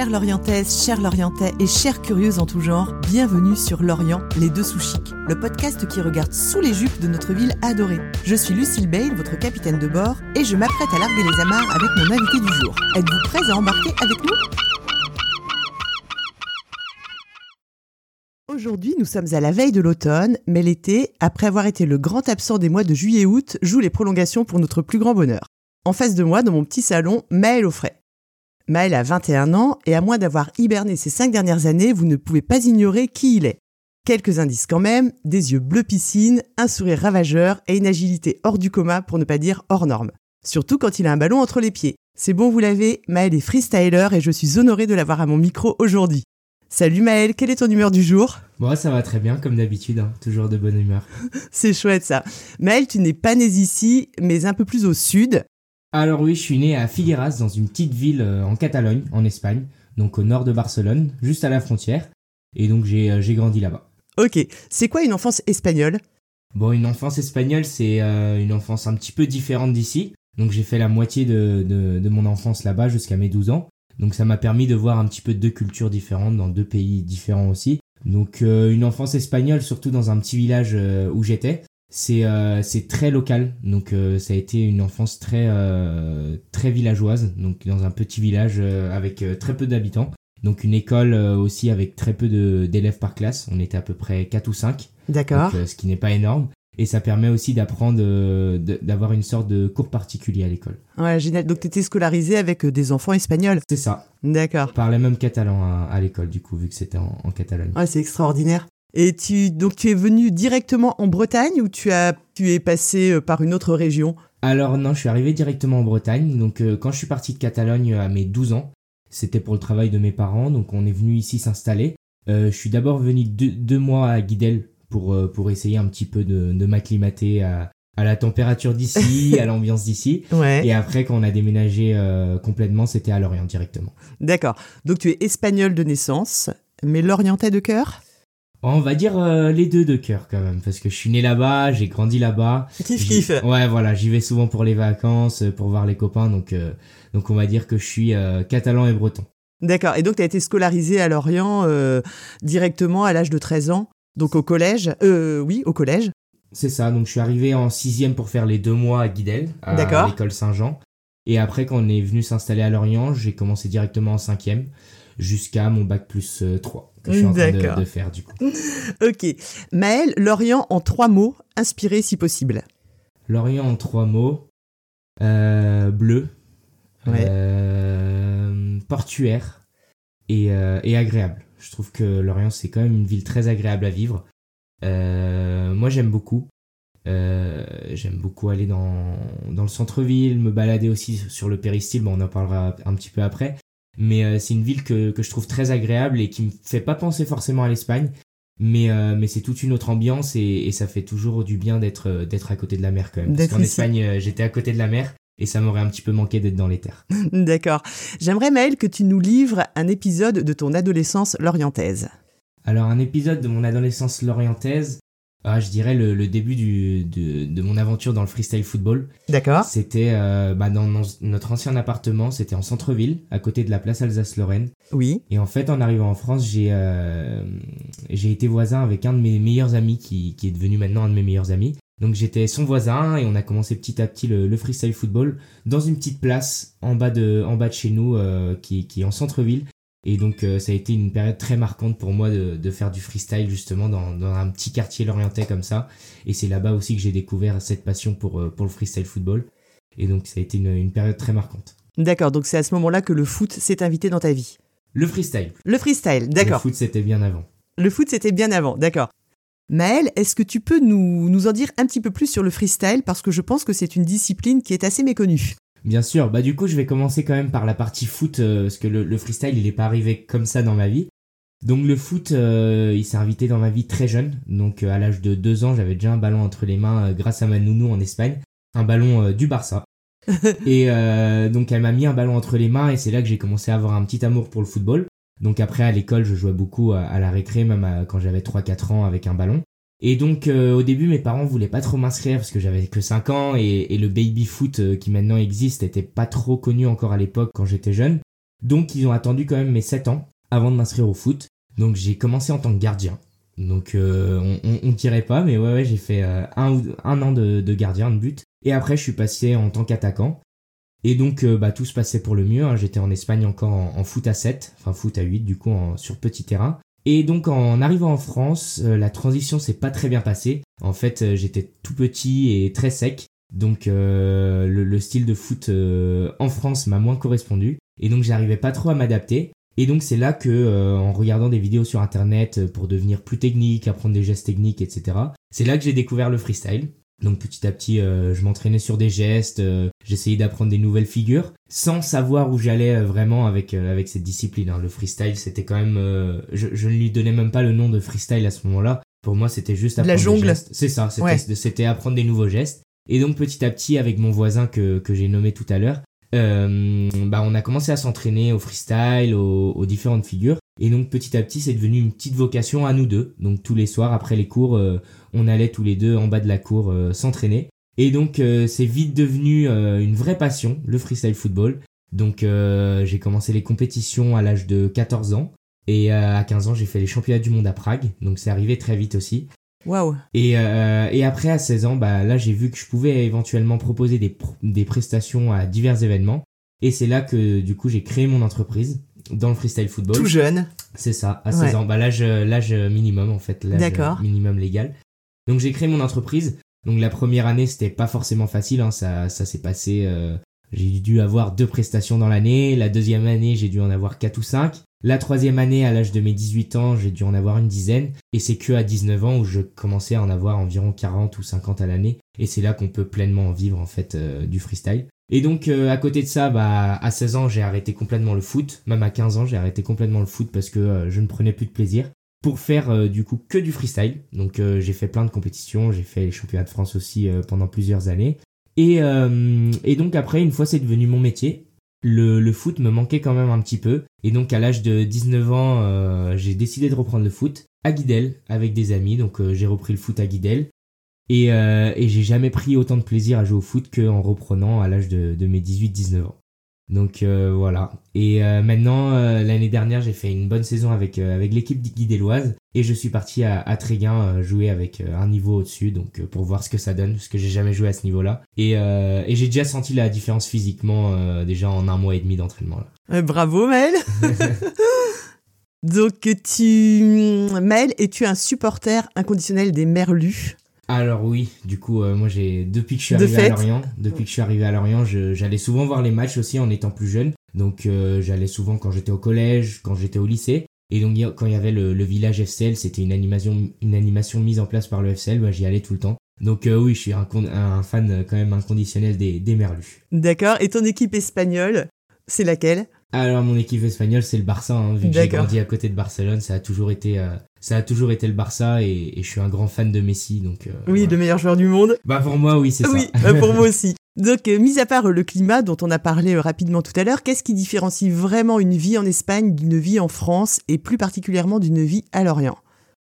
Chères Lorientaises, chers Lorientais et chères curieuses en tout genre, bienvenue sur Lorient, les deux sous chics, le podcast qui regarde sous les jupes de notre ville adorée. Je suis Lucille Bale, votre capitaine de bord, et je m'apprête à larguer les amarres avec mon invité du jour. Êtes-vous prêts à embarquer avec nous? Aujourd'hui, nous sommes à la veille de l'automne, mais l'été, après avoir été le grand absent des mois de juillet-août, joue les prolongations pour notre plus grand bonheur. En face de moi, dans mon petit salon, Maëlle Offray. Maël a 21 ans et à moins d'avoir hiberné ces cinq dernières années, vous ne pouvez pas ignorer qui il est. Quelques indices quand même, des yeux bleu piscine, un sourire ravageur et une agilité hors du coma pour ne pas dire hors norme. Surtout quand il a un ballon entre les pieds. C'est bon, vous l'avez, Maël est freestyler et je suis honoré de l'avoir à mon micro aujourd'hui. Salut Maël, quelle est ton humeur du jour? Moi, ça va très bien, comme d'habitude, hein. toujours de bonne humeur. C'est chouette ça. Maël, tu n'es pas né ici, mais un peu plus au sud. Alors oui, je suis né à Figueras, dans une petite ville euh, en Catalogne, en Espagne, donc au nord de Barcelone, juste à la frontière. Et donc j'ai euh, grandi là-bas. Ok, c'est quoi une enfance espagnole? Bon, une enfance espagnole, c'est euh, une enfance un petit peu différente d'ici. Donc j'ai fait la moitié de, de, mon enfance là-bas jusqu'à mes 12 ans. Donc ça m'a permis de voir un petit peu deux cultures différentes dans deux pays différents aussi. Donc une enfance espagnole, surtout dans un petit village où j'étais c'est euh, c'est très local. Donc euh, ça a été une enfance très euh, très villageoise. Donc dans un petit village avec très peu d'habitants. Donc une école aussi avec très peu d'élèves par classe. On était à peu près 4 ou 5 d'accord. Ce qui n'est pas énorme. Et ça permet aussi d'apprendre d'avoir une sorte de cours particulier à l'école. Ouais génial. Donc tu étais scolarisé avec des enfants espagnols. C'est ça. D'accord. Parlais même catalan à, l'école du coup vu que c'était en, en Catalogne ouais c'est extraordinaire et tu, donc tu es venu directement en Bretagne ou tu, as, tu es passé euh, par une autre région? Alors non, je suis arrivé directement en Bretagne. Donc euh, quand je suis parti de Catalogne à mes 12 ans, c'était pour le travail de mes parents. Donc on est venu ici s'installer. Euh, je suis d'abord venu deux, mois à Guidel pour, pour essayer un petit peu de, de m'acclimater à, à la température d'ici, à l'ambiance d'ici. Ouais. Et après, quand on a déménagé complètement, c'était à Lorient directement. D'accord. Donc tu es espagnol de naissance, mais lorientais de cœur? On va dire euh, les deux de cœur quand même, parce que je suis né là-bas, j'ai grandi là-bas. Kiff kiff. Ouais, voilà, j'y vais souvent pour les vacances, pour voir les copains, donc euh, donc on va dire que je suis euh, catalan et breton. D'accord. Et donc tu as été scolarisé à Lorient directement à l'âge de 13 ans, donc au collège. Euh, oui, au collège. C'est ça. Donc je suis arrivé en sixième pour faire les deux mois à Guidel, à l'école Saint-Jean. Et après, quand on est venu s'installer à Lorient, j'ai commencé directement en cinquième jusqu'à mon bac plus 3 que je suis en train de, faire du coup. ok. Maël, Lorient en trois mots, inspiré si possible. Lorient en trois mots. Euh, bleu. Euh, portuaire. Et, euh, et, agréable. Je trouve que Lorient, c'est quand même une ville très agréable à vivre. moi, j'aime beaucoup. j'aime beaucoup aller dans, dans le centre-ville, me balader aussi sur le péristyle, bon, on en parlera un petit peu après. Mais euh, c'est une ville que, que je trouve très agréable et qui me fait pas penser forcément à l'Espagne. Mais, euh, mais c'est toute une autre ambiance et, et, ça fait toujours du bien d'être euh, d'être à côté de la mer quand même. Parce qu'en Espagne, j'étais à côté de la mer et ça m'aurait un petit peu manqué d'être dans les terres. D'accord. J'aimerais, Maël, que tu nous livres un épisode de ton adolescence lorientaise. Alors, un épisode de mon adolescence lorientaise, ah, je dirais le, début du, de, de, mon aventure dans le freestyle football. D'accord. C'était euh, bah, dans notre ancien appartement, c'était en centre-ville, à côté de la place Alsace-Lorraine. Oui. Et en fait, en arrivant en France, j'ai euh, j'ai été voisin avec un de mes meilleurs amis qui, qui est devenu maintenant un de mes meilleurs amis. Donc j'étais son voisin et on a commencé petit à petit le, le freestyle football dans une petite place en bas de, en bas de chez nous euh, qui, qui est en centre-ville et donc euh, ça a été une période très marquante pour moi de, de faire du freestyle justement dans, dans, un petit quartier lorientais comme ça. Et c'est là-bas aussi que j'ai découvert cette passion pour, euh, pour le freestyle football. Et donc ça a été une, une période très marquante. D'accord, donc c'est à ce moment-là que le foot s'est invité dans ta vie. Le freestyle. Le freestyle, d'accord. Le foot c'était bien avant. Le foot c'était bien avant, d'accord. Maël, est-ce que tu peux nous, nous en dire un petit peu plus sur le freestyle? Parce que je pense que c'est une discipline qui est assez méconnue. Bien sûr, bah du coup je vais commencer quand même par la partie foot euh, parce que le, freestyle il est pas arrivé comme ça dans ma vie. Donc le foot euh, il s'est invité dans ma vie très jeune, donc euh, à l'âge de 2 ans j'avais déjà un ballon entre les mains grâce à ma nounou en Espagne, un ballon du Barça. et donc elle m'a mis un ballon entre les mains et c'est là que j'ai commencé à avoir un petit amour pour le football. Donc après à l'école je jouais beaucoup à, la récré même quand j'avais 3-4 ans avec un ballon. Et donc euh, au début mes parents voulaient pas trop m'inscrire parce que j'avais que 5 ans et, le baby foot euh, qui maintenant existe était pas trop connu encore à l'époque quand j'étais jeune. Donc ils ont attendu quand même mes 7 ans avant de m'inscrire au foot. Donc j'ai commencé en tant que gardien. Donc on, on, dirait pas, mais ouais, j'ai fait un, un an de, gardien de but. Et après je suis passé en tant qu'attaquant. Et donc bah, tout se passait pour le mieux. Hein. J'étais en Espagne encore en, foot à 7, enfin foot à 8 du coup sur petit terrain. Et donc en arrivant en France, la transition s'est pas très bien passée. En fait j'étais tout petit et très sec. Donc euh, le, style de foot euh, en France m'a moins correspondu et donc j'arrivais pas trop à m'adapter. Et donc c'est là que euh, en regardant des vidéos sur internet pour devenir plus technique, apprendre des gestes techniques, etc. C'est là que j'ai découvert le freestyle. Donc petit à petit, je m'entraînais sur des gestes, j'essayais d'apprendre des nouvelles figures, sans savoir où j'allais vraiment avec avec cette discipline. Hein. Le freestyle, c'était quand même, je, je ne lui donnais même pas le nom de freestyle à ce moment-là. Pour moi, c'était juste apprendre la jungle. C'est ça, c'était apprendre des nouveaux gestes. Et donc petit à petit, avec mon voisin que, que j'ai nommé tout à l'heure, euh, bah on a commencé à s'entraîner au freestyle, aux, différentes figures. Et donc petit à petit, c'est devenu une petite vocation à nous deux. Donc tous les soirs, après les cours, euh, on allait tous les deux en bas de la cour euh, s'entraîner. Et donc c'est vite devenu une vraie passion, le freestyle football. Donc j'ai commencé les compétitions à l'âge de 14 ans. Et à 15 ans, j'ai fait les championnats du monde à Prague. Donc c'est arrivé très vite aussi. Waouh. Et, euh, et après, à 16 ans, bah, là, j'ai vu que je pouvais éventuellement proposer des, des prestations à divers événements. Et c'est là que, du coup, j'ai créé mon entreprise dans le freestyle football. Tout jeune. C'est ça, à 16 ans. Bah, l'âge, l'âge minimum, en fait. L'âge minimum légal. Donc, j'ai créé mon entreprise. Donc, la première année, c'était pas forcément facile. Hein. Ça, ça s'est passé. Euh, j'ai dû avoir deux prestations dans l'année. La deuxième année, j'ai dû en avoir quatre ou cinq. La troisième année, à l'âge de mes 18 ans, j'ai dû en avoir une dizaine. Et c'est que à 19 ans où je commençais à en avoir environ 40 ou 50 à l'année. Et c'est là qu'on peut pleinement en vivre, en fait, euh, du freestyle. Et donc, euh, à côté de ça, bah, à 16 ans, j'ai arrêté complètement le foot. Même à 15 ans, j'ai arrêté complètement le foot parce que euh, je ne prenais plus de plaisir. Pour faire, du coup, que du freestyle. Donc, j'ai fait plein de compétitions. J'ai fait les championnats de France aussi pendant plusieurs années. Et, donc, après, une fois c'est devenu mon métier, le, le, foot me manquait quand même un petit peu. Et donc à l'âge de 19 ans, euh, j'ai décidé de reprendre le foot à Guidel avec des amis. Donc euh, j'ai repris le foot à Guidel. Et, euh, et j'ai jamais pris autant de plaisir à jouer au foot qu'en reprenant à l'âge de, de mes 18-19 ans. Donc euh, voilà. Et euh, maintenant, l'année dernière, j'ai fait une bonne saison avec avec l'équipe guidéloise et je suis parti à, à Tréguin jouer avec un niveau au-dessus, donc pour voir ce que ça donne, parce que j'ai jamais joué à ce niveau-là. Et, et j'ai déjà senti la différence physiquement déjà en un mois et demi d'entraînement bravo Mel. donc tu Mel, es-tu un supporter inconditionnel des Merlus? Alors oui, du coup, euh, moi j'ai depuis que je suis arrivé à Lorient, depuis que je suis arrivé à Lorient, j'allais souvent voir les matchs aussi en étant plus jeune. Donc euh, j'allais souvent quand j'étais au collège, quand j'étais au lycée. Et donc quand il y avait le, village FCL, c'était une animation, une animation mise en place par le FCL, bah, j'y allais tout le temps. Donc euh, oui, je suis un, un, fan quand même inconditionnel des, des Merlus. D'accord. Et ton équipe espagnole, c'est laquelle? Alors mon équipe espagnole c'est le Barça, hein, vu que j'ai grandi à côté de Barcelone, ça a toujours été euh, ça a toujours été le Barça et, je suis un grand fan de Messi donc. Euh, oui, le meilleur joueur du monde. Bah pour moi oui c'est ça. Oui, bah, pour moi aussi. Donc mis à part le climat dont on a parlé rapidement tout à l'heure, qu'est-ce qui différencie vraiment une vie en Espagne d'une vie en France et plus particulièrement d'une vie à Lorient?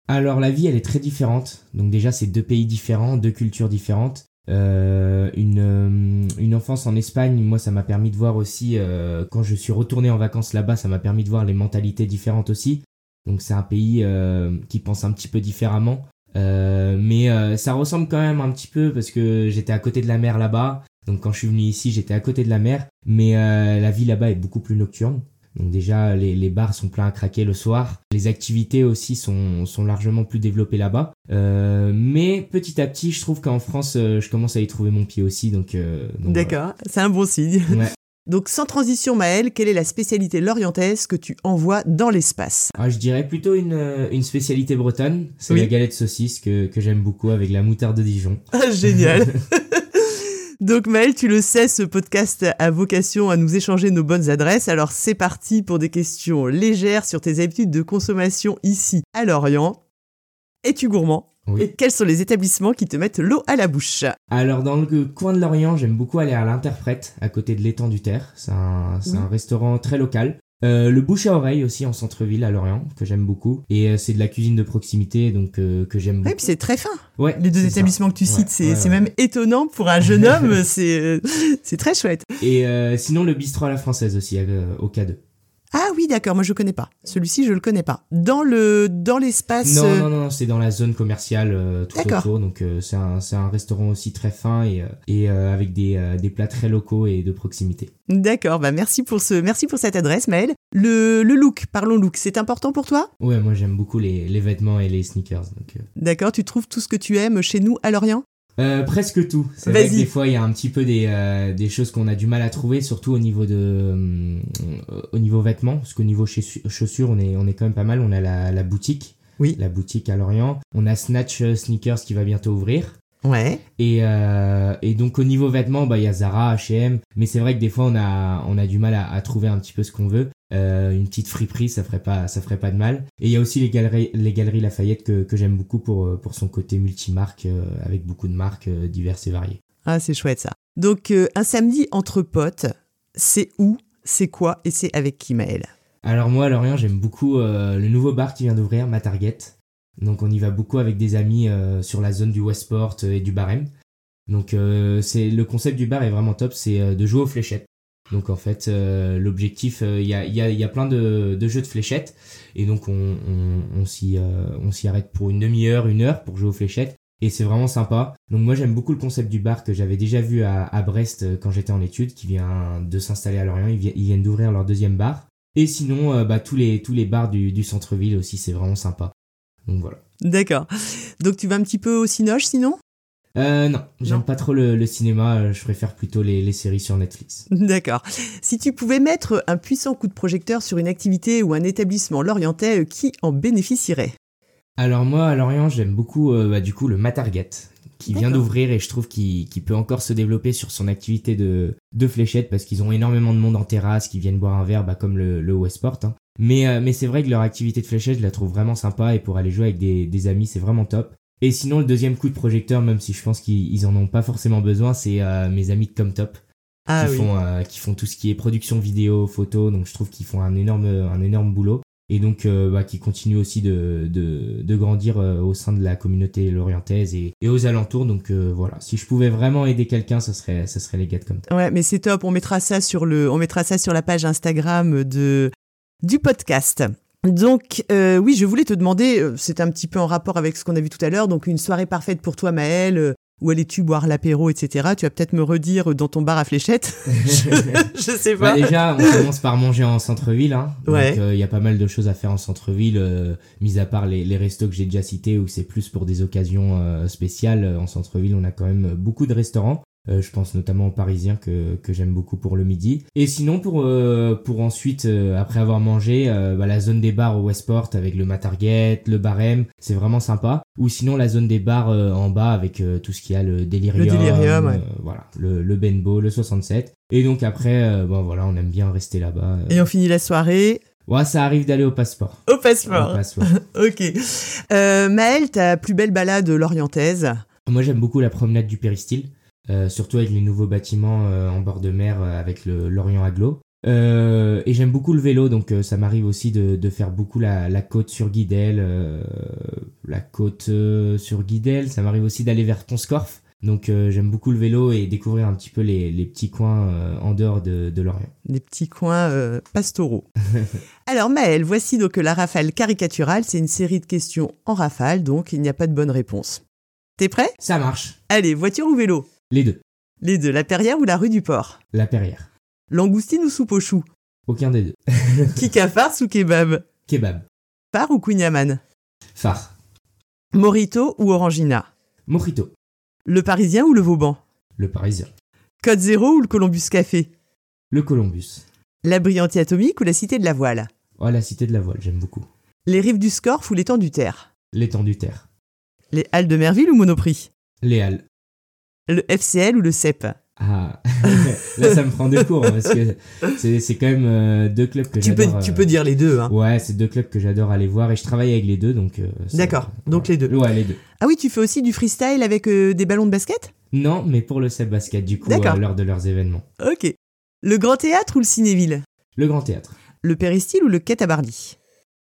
Alors la vie elle est très différente. Donc déjà c'est deux pays différents, deux cultures différentes. Euh, une, euh, une enfance en Espagne, moi ça m'a permis de voir aussi, euh, quand je suis retourné en vacances là-bas, ça m'a permis de voir les mentalités différentes aussi. Donc c'est un pays euh, qui pense un petit peu différemment. mais ça ressemble quand même un petit peu parce que j'étais à côté de la mer là-bas. Donc quand je suis venu ici, j'étais à côté de la mer. Mais la vie là-bas est beaucoup plus nocturne. Donc déjà, les, les, bars sont pleins à craquer le soir. Les activités aussi sont, sont largement plus développées là-bas. Euh, mais petit à petit, je trouve qu'en France, euh, je commence à y trouver mon pied aussi. Donc, euh, D'accord, c'est un bon signe. Ouais. Donc sans transition Maël, quelle est la spécialité lorientaise que tu envoies dans l'espace? Ah, Je dirais plutôt une, euh, une spécialité bretonne, c'est la galette saucisse que, que j'aime beaucoup avec la moutarde de Dijon. Ah, génial Donc Maël, tu le sais, ce podcast a vocation à nous échanger nos bonnes adresses. Alors c'est parti pour des questions légères sur tes habitudes de consommation ici à Lorient. Es-tu gourmand? Et quels sont les établissements qui te mettent l'eau à la bouche Alors dans le coin de Lorient, j'aime beaucoup aller à l'Interprète, à côté de l'étang du Terre. C'est un, un, restaurant très local. Euh, le bouche à oreille aussi en centre-ville à Lorient que j'aime beaucoup et euh, c'est de la cuisine de proximité donc euh, que j'aime beaucoup. Ouais, puis c'est très fin. Ouais, les deux établissements que tu cites, c'est même étonnant pour un jeune homme, c'est c'est très chouette. Et sinon le bistrot à la française aussi au K2. Ah oui, d'accord, moi je connais pas. Celui-ci, je le connais pas. Dans le dans l'espace. Non, euh, non, non, c'est dans la zone commerciale euh, tout D'accord. autour. Donc euh, c'est un, c'est un restaurant aussi très fin et, euh, et avec des, des plats très locaux et de proximité. D'accord, bah merci pour ce merci pour cette adresse, Maël. Le, le look, parlons look, c'est important pour toi? Ouais, moi j'aime beaucoup les, les vêtements et les sneakers. Donc, D'accord, tu trouves tout ce que tu aimes chez nous à Lorient? Euh, presque tout. C'est vrai que des fois, il y a un petit peu des, euh, des choses qu'on a du mal à trouver, surtout au niveau de, euh, au niveau vêtements, parce qu'au niveau chaussures, on est, on est quand même pas mal. On a la, la boutique. Oui. La boutique à Lorient. On a Snatch euh, Sneakers qui va bientôt ouvrir. Ouais. Et, euh, et donc au niveau vêtements, bah il y a Zara, H&M, mais c'est vrai que des fois on a on a du mal à, à trouver un petit peu ce qu'on veut. Euh, une petite friperie, ça ferait pas ça ferait pas de mal. Et il y a aussi les galeries les galeries Lafayette que, que j'aime beaucoup pour euh, pour son côté multimarque euh, avec beaucoup de marques euh, diverses et variées. Ah, c'est chouette ça. Donc un samedi entre potes, c'est où, c'est quoi et c'est avec qui, Maël Alors moi à Lorient, j'aime beaucoup le nouveau bar qui vient d'ouvrir, ma Target. Donc on y va beaucoup avec des amis sur la zone du Westport et du Barème. Donc c'est le concept du bar est vraiment top, c'est de jouer aux fléchettes. Donc en fait euh, l'objectif, euh, il y, a, y, a, y a plein de, jeux de fléchettes et donc on, on, euh, on s'y arrête pour une demi-heure, une heure pour jouer aux fléchettes et c'est vraiment sympa. Donc moi j'aime beaucoup le concept du bar que j'avais déjà vu à, Brest quand j'étais en études, qui vient de s'installer à Lorient. Ils, ils viennent d'ouvrir leur deuxième bar. Et sinon, bah, tous les tous les bars du, du centre-ville aussi, c'est vraiment sympa. Donc voilà. D'accord. Donc tu vas un petit peu au Cinoche sinon? Euh, non, j'aime pas trop le, le cinéma. euh, Je préfère plutôt les, les séries sur Netflix. D'accord. Si tu pouvais mettre un puissant coup de projecteur sur une activité ou un établissement lorientais, euh, qui en bénéficierait? Alors moi, à Lorient, j'aime beaucoup euh, bah, du coup le Matarget qui vient d'ouvrir et je trouve qu'il peut encore se développer sur son activité de, de fléchettes parce qu'ils ont énormément de monde en terrasse qui viennent boire un verre bah, comme le, le Westport. hein. Mais, euh, mais c'est vrai que leur activité de fléchette, je la trouve vraiment sympa et pour aller jouer avec des, des amis, c'est vraiment top. Et sinon, le deuxième coup de projecteur, même si je pense qu'ils ils en ont pas forcément besoin, c'est euh, mes amis de Comtop Ah qui, oui. font, euh, qui font tout ce qui est production vidéo, photo. Donc je trouve qu'ils font un énorme, un énorme boulot. Et donc euh, bah, qui continuent aussi de, de, de grandir au sein de la communauté lorientaise et, et aux alentours. Donc voilà, si je pouvais vraiment aider quelqu'un, ça serait, ça serait les gars de comme Ouais, mais c'est top. On mettra ça sur le, on mettra ça sur la page Instagram de du podcast. Donc euh, oui, je voulais te demander, euh, c'est un petit peu en rapport avec ce qu'on a vu tout à l'heure. Donc une soirée parfaite pour toi, Maëlle. euh, Où allais-tu boire l'apéro, etc. Tu vas peut-être me redire dans ton bar à fléchettes. je, je sais Bah, pas. déjà, on commence par manger en centre-ville. Hein. Ouais. Donc, il y a pas mal de choses à faire en centre-ville, euh, mis à part les, les restos que j'ai déjà cités, où c'est plus pour des occasions euh, spéciales. En centre-ville, on a quand même beaucoup de restaurants. Euh, je pense notamment aux Parisiens que, que j'aime beaucoup pour le midi. Et sinon, pour, euh, pour ensuite, euh, après avoir mangé, euh, bah, la zone des bars au Westport avec le Matarget, le Barème, c'est vraiment sympa. Ou sinon, la zone des bars euh, en bas avec euh, tout ce qu'il y a, le Delirium, Le Delirium, ouais. voilà, le, le Benbow, le 67. Et donc après, euh, bon voilà, on aime bien rester là-bas. Et on finit la soirée Ouais, ça arrive d'aller au passeport. au Au passeport. passeport. ok. Euh, Maëlle, ta plus belle balade lorientaise Moi, j'aime beaucoup la promenade du Péristyle, euh, surtout avec les nouveaux bâtiments euh, en bord de mer euh, avec le l'Orient Aglo. Et j'aime beaucoup le vélo, donc ça m'arrive aussi de, de faire beaucoup la, la côte sur Guidel, la côte sur Guidel. Ça m'arrive aussi d'aller vers Ponscorf. Donc j'aime beaucoup le vélo et découvrir un petit peu les, les petits coins en dehors de, de l'Orient. des petits coins pastoraux. Alors Maëlle, voici donc la rafale caricaturale. C'est une série de questions en rafale, donc il n'y a pas de bonne réponse. T'es prêt? Ça marche. Allez, voiture ou vélo? Les deux. Les deux, la Perrière ou la rue du Port? La Perrière. Langoustine ou soupe aux choux Aucun des deux. Kika farce ou kebab? Kebab. Phare ou Queen Phare. Morito ou Orangina? Mojito. Le Parisien ou le Vauban? Le Parisien. Code Zéro ou le Columbus Café? Le Columbus. La Brillante Atomique ou la Cité de la Voile? Oh, la Cité de la Voile, j'aime beaucoup. Les rives du Scorff ou l'étang du Terre? L'étang du Terre. Les Halles de Merville ou Monoprix? Les Halles. Le FCL ou le CEP Ah, là ça me prend de cours hein, parce que c'est quand même euh, deux clubs que tu peux, j'adore. tu euh, peux dire les deux. Hein. Ouais, c'est deux clubs que j'adore aller voir et je travaille avec les deux donc. euh, D'accord, donc les deux. Ouais, les deux. Ah oui, tu fais aussi du freestyle avec euh, des ballons de basket? Non, mais pour le CEP Basket du coup euh, lors de leurs événements. Ok. Le Grand Théâtre ou le Cinéville? Le Grand Théâtre. Le Péristyle ou le Quai Tabarly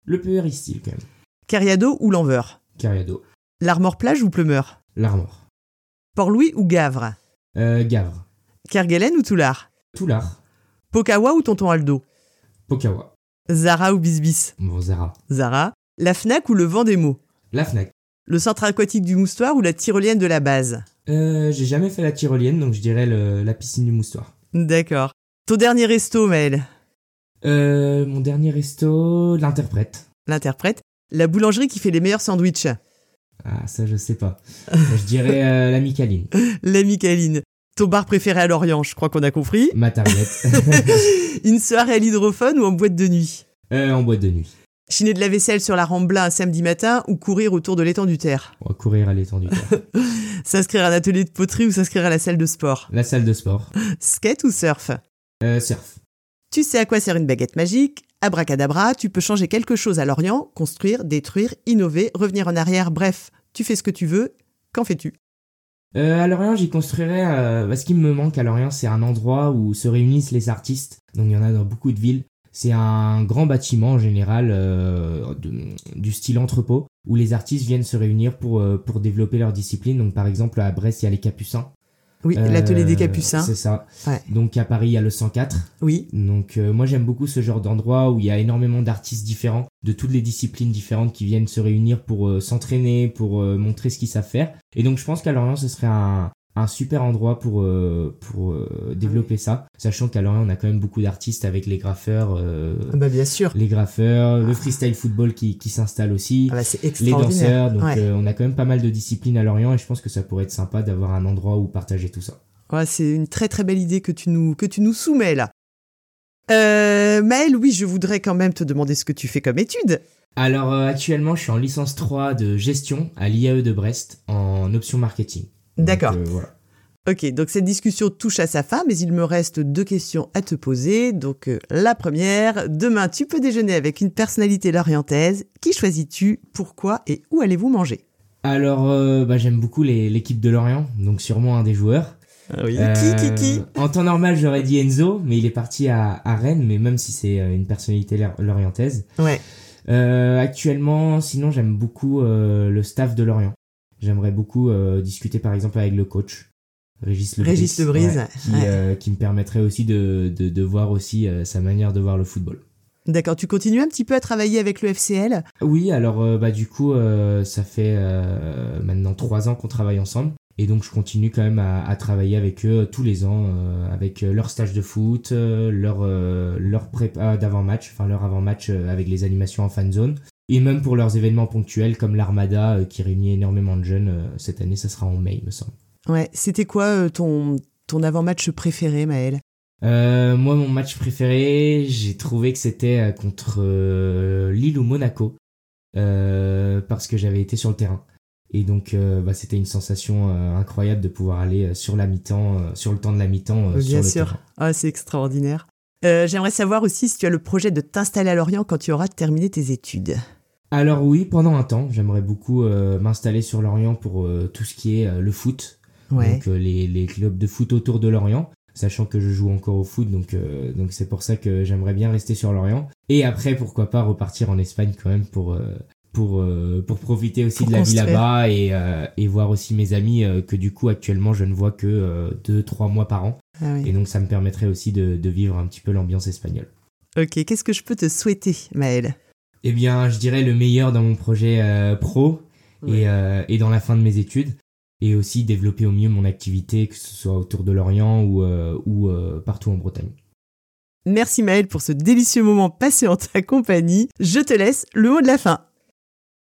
Le Péristyle quand même. Cariado ou L'Enveur? Cariado. L'Armor Plage ou Pleumeur L'Armor. Port-Louis ou Gavre? Euh, Gavre. Kerguelen ou Toulard? Toulard. Pokawa ou Tonton Aldo? Pokawa. Zara ou Bisbis? Bon, Zara. Zara. La Fnac ou le Vendémo La Fnac. Le centre aquatique du Moustoir ou la tyrolienne de la base? Euh, j'ai jamais fait la tyrolienne, donc je dirais le- la piscine du moustoir. D'accord. Ton dernier resto, Maël Euh, mon dernier resto, l'interprète. L'interprète. La boulangerie qui fait les meilleurs sandwichs? Ah, ça, je sais pas. je dirais euh, la Micaline. La Micaline. Ton bar préféré à Lorient, je crois qu'on a compris. Ma target. Une soirée à l'hydrophone ou en boîte de nuit? Euh, en boîte de nuit. Chiner de la vaisselle sur la Rambla un samedi matin ou courir autour de l'étang du Terre? On va courir à l'étang du terre. S'inscrire à un atelier de poterie ou s'inscrire à la salle de sport? La salle de sport. Skate ou surf? Euh, surf. Tu sais à quoi sert une baguette magique? Abracadabra, tu peux changer quelque chose à Lorient, construire, détruire, innover, revenir en arrière, bref, tu fais ce que tu veux. Qu'en fais-tu? Euh, à Lorient, j'y construirais. Euh, bah, ce qui me manque à Lorient, c'est un endroit où se réunissent les artistes. Donc il y en a dans beaucoup de villes. C'est un grand bâtiment en général euh, du style entrepôt où les artistes viennent se réunir pour, euh, pour développer leur discipline. Donc par exemple à Brest, il y a les Capucins. Oui, Euh, l'atelier des Capucins. C'est ça. Ouais. Donc à Paris, il y a le 104. Oui, Donc euh, moi j'aime beaucoup ce genre d'endroit où il y a énormément d'artistes différents, de toutes les disciplines différentes qui viennent se réunir pour euh, s'entraîner, pour montrer ce qu'ils savent faire. Et donc je pense qu'à Lorient ce serait un, un super endroit pour, euh, pour euh, développer ça, sachant qu'à Lorient on a quand même beaucoup d'artistes avec les graffeurs, euh, bah bien sûr. les graffeurs, le freestyle football qui, qui s'installe aussi. Ah bah, c'est Les danseurs, donc Ouais. on a quand même pas mal de disciplines à Lorient et je pense que ça pourrait être sympa d'avoir un endroit où partager tout ça. Ouais, c'est une très très belle idée que tu nous, que tu nous soumets là. Euh, Maëlle, oui, je voudrais quand même te demander ce que tu fais comme étude. Alors actuellement, je suis en licence 3 de gestion à l'IAE de Brest en option marketing. D'accord. euh, voilà. Ok, donc cette discussion touche à sa fin, mais il me reste deux questions à te poser. Donc euh, la première, demain tu peux déjeuner avec une personnalité lorientaise. Qui choisis-tu? Pourquoi Et où allez-vous manger? Alors, euh, bah, j'aime beaucoup l'équipe de Lorient, donc sûrement un des joueurs. oui. Euh, Qui, qui, qui? En temps normal, j'aurais dit Enzo, mais il est parti à, à Rennes, mais même si c'est une personnalité lor- lorientaise. Ouais. Euh, actuellement, sinon, j'aime beaucoup euh, le staff de Lorient. J'aimerais beaucoup euh, discuter par exemple avec le coach. Régis Lebris, Régis Lebris, ouais, qui, ouais. euh, qui me permettrait aussi de, de, de voir aussi euh, sa manière de voir le football. D'accord, tu continues un petit peu à travailler avec le FCL Oui, alors euh, bah du coup, euh, ça fait euh, maintenant trois ans qu'on travaille ensemble. Et donc je continue quand même à, à travailler avec eux tous les ans, avec leur stage de foot, leur, leur prépa d'avant-match, enfin leur avant-match avec les animations en fan zone. Et même pour leurs événements ponctuels comme l'Armada euh, qui réunit énormément de jeunes. euh, cette année, ça sera en mai, il me semble. Ouais, c'était quoi euh, ton, ton avant-match préféré, Maëlle Euh, moi, mon match préféré, j'ai trouvé que c'était contre euh, Lille ou Monaco, euh, parce que j'avais été sur le terrain. Et donc, bah, c'était une sensation incroyable de pouvoir aller sur la mi-temps, sur le temps de la mi-temps, euh, sur Bien le sûr. terrain. Ah, c'est extraordinaire. J'aimerais savoir aussi si tu as le projet de t'installer à Lorient quand tu auras terminé tes études. Alors oui, pendant un temps, j'aimerais beaucoup euh, m'installer sur Lorient pour euh, tout ce qui est euh, le foot, Ouais. donc les, les clubs de foot autour de Lorient, sachant que je joue encore au foot, donc euh, donc c'est pour ça que j'aimerais bien rester sur Lorient. Et après, pourquoi pas repartir en Espagne quand même pour euh, pour euh, pour profiter aussi Pour de la vie là-bas et euh, et voir aussi mes amis euh, que du coup actuellement je ne vois que euh, deux trois mois par an. Ah oui. Et donc ça me permettrait aussi de de vivre un petit peu l'ambiance espagnole. Ok, qu'est-ce que je peux te souhaiter, Maëlle? Eh bien, je dirais le meilleur dans mon projet euh, pro Ouais. et, euh, et dans la fin de mes études. Et aussi développer au mieux mon activité, que ce soit autour de l'Orient ou, euh, ou euh, partout en Bretagne. Merci Maëlle pour ce délicieux moment passé en ta compagnie. Je te laisse le mot de la fin.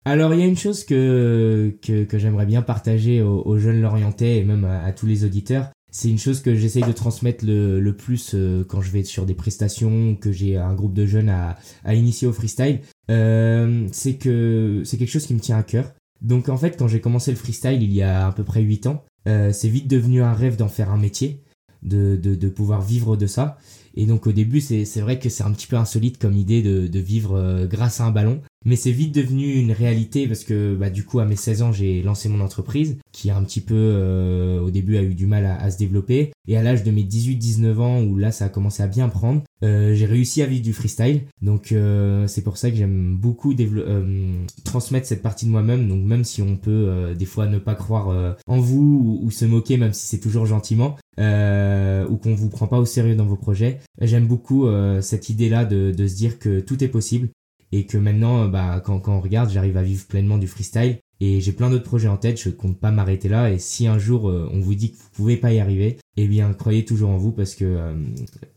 Alors, il y a une chose que, que, que j'aimerais bien partager aux, aux jeunes Lorientais et même à, à tous les auditeurs. C'est une chose que j'essaye de transmettre le, le plus euh, quand je vais sur des prestations, que j'ai un groupe de jeunes à, à initier au freestyle. Euh, c'est que c'est quelque chose qui me tient à cœur. Donc en fait, quand j'ai commencé le freestyle il y a à peu près 8 ans, euh, c'est vite devenu un rêve d'en faire un métier, de, de, de pouvoir vivre de ça. Et donc au début, c'est vrai que c'est un petit peu insolite comme idée de, de vivre euh, grâce à un ballon. Mais c'est vite devenu une réalité parce que bah, du coup, à mes 16 ans, j'ai lancé mon entreprise qui a un petit peu, euh, au début, a eu du mal à, à se développer. Et à l'âge de mes 18-19 ans, où là, ça a commencé à bien prendre, euh, j'ai réussi à vivre du freestyle. Donc euh, c'est pour ça que j'aime beaucoup euh, transmettre cette partie de moi-même. Donc même si on peut euh, des fois ne pas croire euh, en vous ou, se moquer, même si c'est toujours gentiment, ou qu'on vous prend pas au sérieux dans vos projets. J'aime beaucoup cette idée-là de, de se dire que tout est possible et que maintenant, bah, quand, quand on regarde, j'arrive à vivre pleinement du freestyle. Et j'ai plein d'autres projets en tête, je compte pas m'arrêter là. Et si un jour euh, on vous dit que vous pouvez pas y arriver, eh bien croyez toujours en vous parce que euh,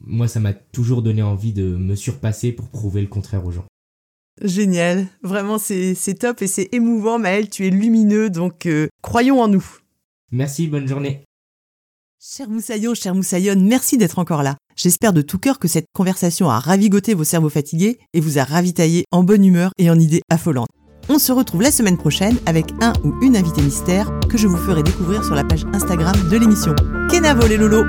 moi ça m'a toujours donné envie de me surpasser pour prouver le contraire aux gens. Génial, vraiment c'est top et c'est émouvant Maël, tu es lumineux donc euh, croyons en nous. Merci, bonne journée. Cher Moussaillon, cher Moussaillonne, merci d'être encore là. J'espère de tout cœur que cette conversation a ravigoté vos cerveaux fatigués et vous a ravitaillé en bonne humeur et en idées affolantes. On se retrouve la semaine prochaine avec un ou une invitée mystère que je vous ferai découvrir sur la page Instagram de l'émission. Kenavo les lolos